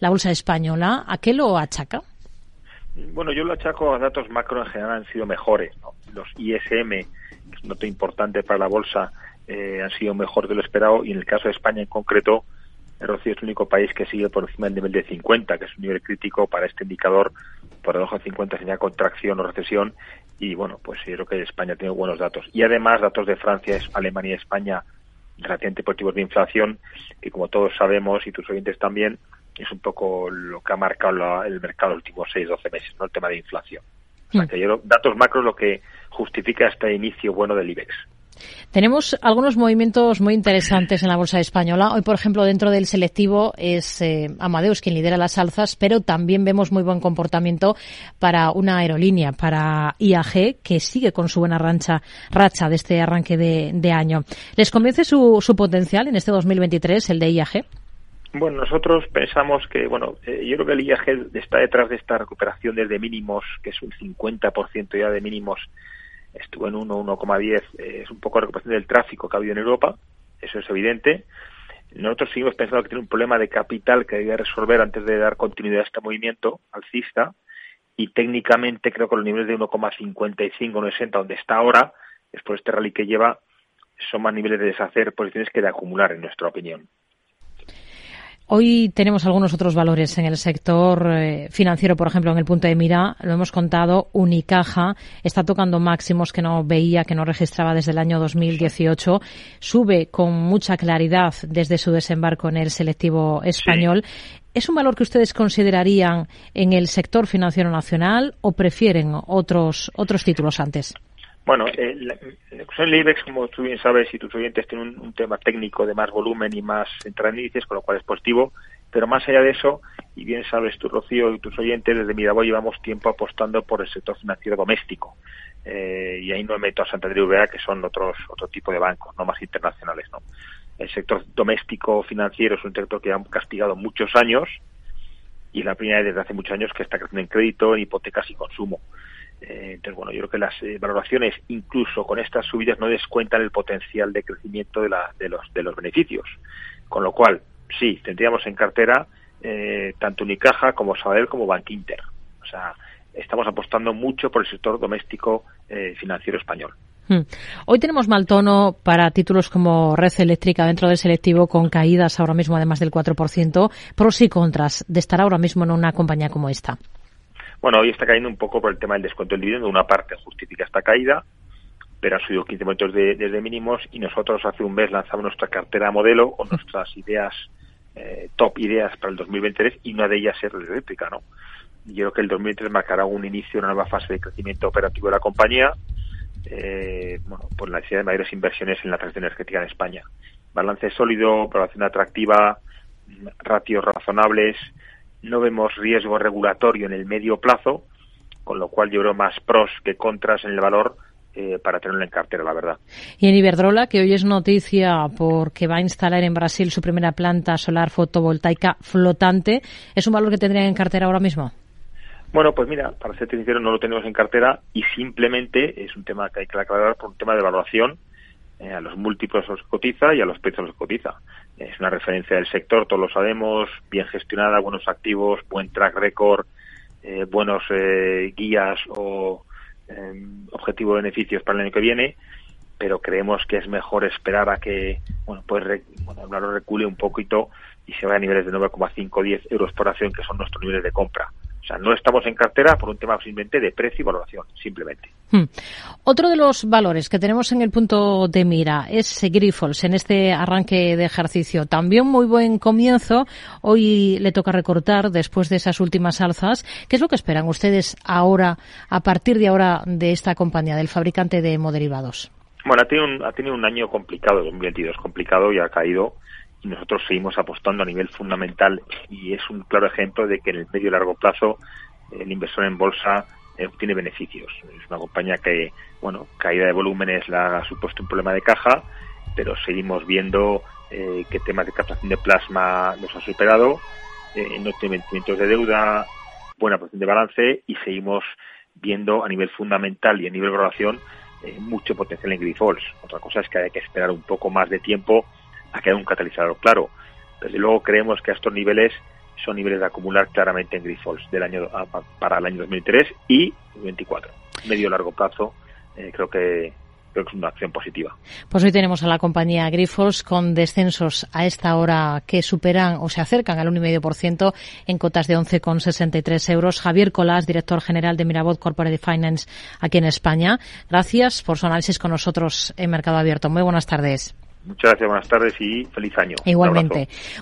la, bolsa española. ¿A qué lo achaca? Bueno, yo lo achaco a datos macro en general han sido mejores. Los ISM, que es un dato importante para la bolsa, eh, han sido mejor de lo esperado y en el caso de España en concreto, Rocío es el único país que sigue por encima del nivel de 50, que es un nivel crítico para este indicador. Por debajo de 50 señala contracción o recesión y bueno, pues yo creo que España tiene buenos datos. Y además datos de Francia, Alemania y España relativamente positivos de inflación, que como todos sabemos y tus oyentes también, es un poco lo que ha marcado el mercado los últimos 6-12 meses, ¿no? el tema de inflación. O sea, mm. que yo, datos macros lo que justifica este inicio bueno del IBEX. Tenemos algunos movimientos muy interesantes en la bolsa española. Hoy, por ejemplo, dentro del selectivo es eh, Amadeus quien lidera las alzas, pero también vemos muy buen comportamiento para una aerolínea, para IAG, que sigue con su buena rancha, racha de este arranque de, año. ¿Les convence su, su potencial en este 2023, el de IAG? Bueno, nosotros pensamos que, bueno, eh, yo creo que el IAG está detrás de esta recuperación desde mínimos, que es un 50% ya de mínimos estuvo en 1, 1,10, eh, es un poco la recuperación del tráfico que ha habido en Europa, eso es evidente. Nosotros seguimos pensando que tiene un problema de capital que debe resolver antes de dar continuidad a este movimiento alcista y técnicamente creo que los niveles de 1,55, 1,60 donde está ahora, después de este rally que lleva, son más niveles de deshacer posiciones que de acumular, en nuestra opinión. Hoy tenemos algunos otros valores en el sector eh, financiero, por ejemplo, en el punto de mira, lo hemos contado, Unicaja está tocando máximos que no veía, que no registraba desde el año 2018, sube con mucha claridad desde su desembarco en el selectivo español. ¿Es un valor que ustedes considerarían en el sector financiero nacional o prefieren otros, otros títulos antes? Bueno, eh, la, IBEX, como tú bien sabes, y tus oyentes tienen un, tema técnico de más volumen y más índices, con lo cual es positivo. Pero más allá de eso, y bien sabes tú, Rocío, y tus oyentes, desde Miraboy llevamos tiempo apostando por el sector financiero doméstico. Eh, y ahí no meto a Santander y que son otros otro tipo de bancos, no más internacionales. no El sector doméstico financiero es un sector que ha castigado muchos años y la primera vez desde hace muchos años que está creciendo en crédito, en hipotecas y consumo. Eh, entonces, bueno, yo creo que las eh, valoraciones, incluso con estas subidas, no descuentan el potencial de crecimiento de, la, de, los, de los beneficios. Con lo cual, sí, tendríamos en cartera eh, tanto Unicaja como Sabadell como Bankinter. O sea, estamos apostando mucho por el sector doméstico financiero español. Hmm. Hoy tenemos mal tono para títulos como Red Eléctrica dentro del selectivo con caídas ahora mismo además del 4%, pros y contras de estar ahora mismo en una compañía como esta. Bueno, hoy está cayendo un poco por el tema del descuento del dividendo. Una parte justifica esta caída, pero ha subido 15 momentos desde mínimos y nosotros hace un mes lanzamos nuestra cartera modelo con nuestras ideas, eh, top ideas para el 2023 y una de ellas es eléctrica, ¿no? Yo creo que el 2023 marcará un inicio, una nueva fase de crecimiento operativo de la compañía, eh, bueno, por la necesidad de mayores inversiones en la transición energética en España. Balance sólido, población atractiva, ratios razonables, no vemos riesgo regulatorio en el medio plazo, con lo cual yo veo más pros que contras en el valor eh, para tenerlo en cartera, la verdad. Y en Iberdrola, que hoy es noticia porque va a instalar en Brasil su primera planta solar fotovoltaica flotante, ¿es un valor que tendrían en cartera ahora mismo? Bueno, pues mira, para ser sincero, no lo tenemos en cartera y simplemente es un tema que hay que aclarar por un tema de evaluación eh, a los múltiplos los cotiza y a los precios los cotiza. Es una referencia del sector, todos lo sabemos, bien gestionada, buenos activos, buen track record, eh, buenos eh, guías o em, objetivo de beneficios para el año que viene, pero creemos que es mejor esperar a que, bueno, pues bueno, el valor recule un poquito y se vaya a niveles de 9,5 10 euros por acción, que son nuestros niveles de compra. O sea, no estamos en cartera por un tema simplemente de precio y valoración, simplemente. Hmm. Otro de los valores que tenemos en el punto de mira es Grifols en este arranque de ejercicio. También muy buen comienzo. Hoy le toca recortar después de esas últimas alzas. ¿Qué es lo que esperan ustedes ahora, a partir de ahora, de esta compañía, del fabricante de hemoderivados? Bueno, ha tenido un, ha tenido un año complicado, 2022 complicado y ha caído nosotros seguimos apostando a nivel fundamental y es un claro ejemplo de que en el medio y largo plazo el inversor en bolsa eh, obtiene beneficios. Es una compañía que, bueno, caída de volúmenes la ha supuesto un problema de caja, pero seguimos viendo eh, que temas de captación de plasma nos ha superado, eh, no tiene vencimientos de deuda, buena posición de balance y seguimos viendo a nivel fundamental y a nivel de valoración eh, mucho potencial en Grifols. Otra cosa es que hay que esperar un poco más de tiempo a que haya un catalizador claro. Desde luego creemos que a estos niveles son niveles de acumular claramente en Grifols del año para el año 2003 y 2024. Medio largo plazo, eh, creo que creo que es una acción positiva. Pues hoy tenemos a la compañía Grifols con descensos a esta hora que superan o se acercan al 1,5% en cotas de 11,63 euros. Javier Colás, director general de Mirabot Corporate Finance aquí en España. Gracias por su análisis con nosotros en Mercado Abierto. Muy buenas tardes. Muchas gracias, buenas tardes y feliz año. Igualmente.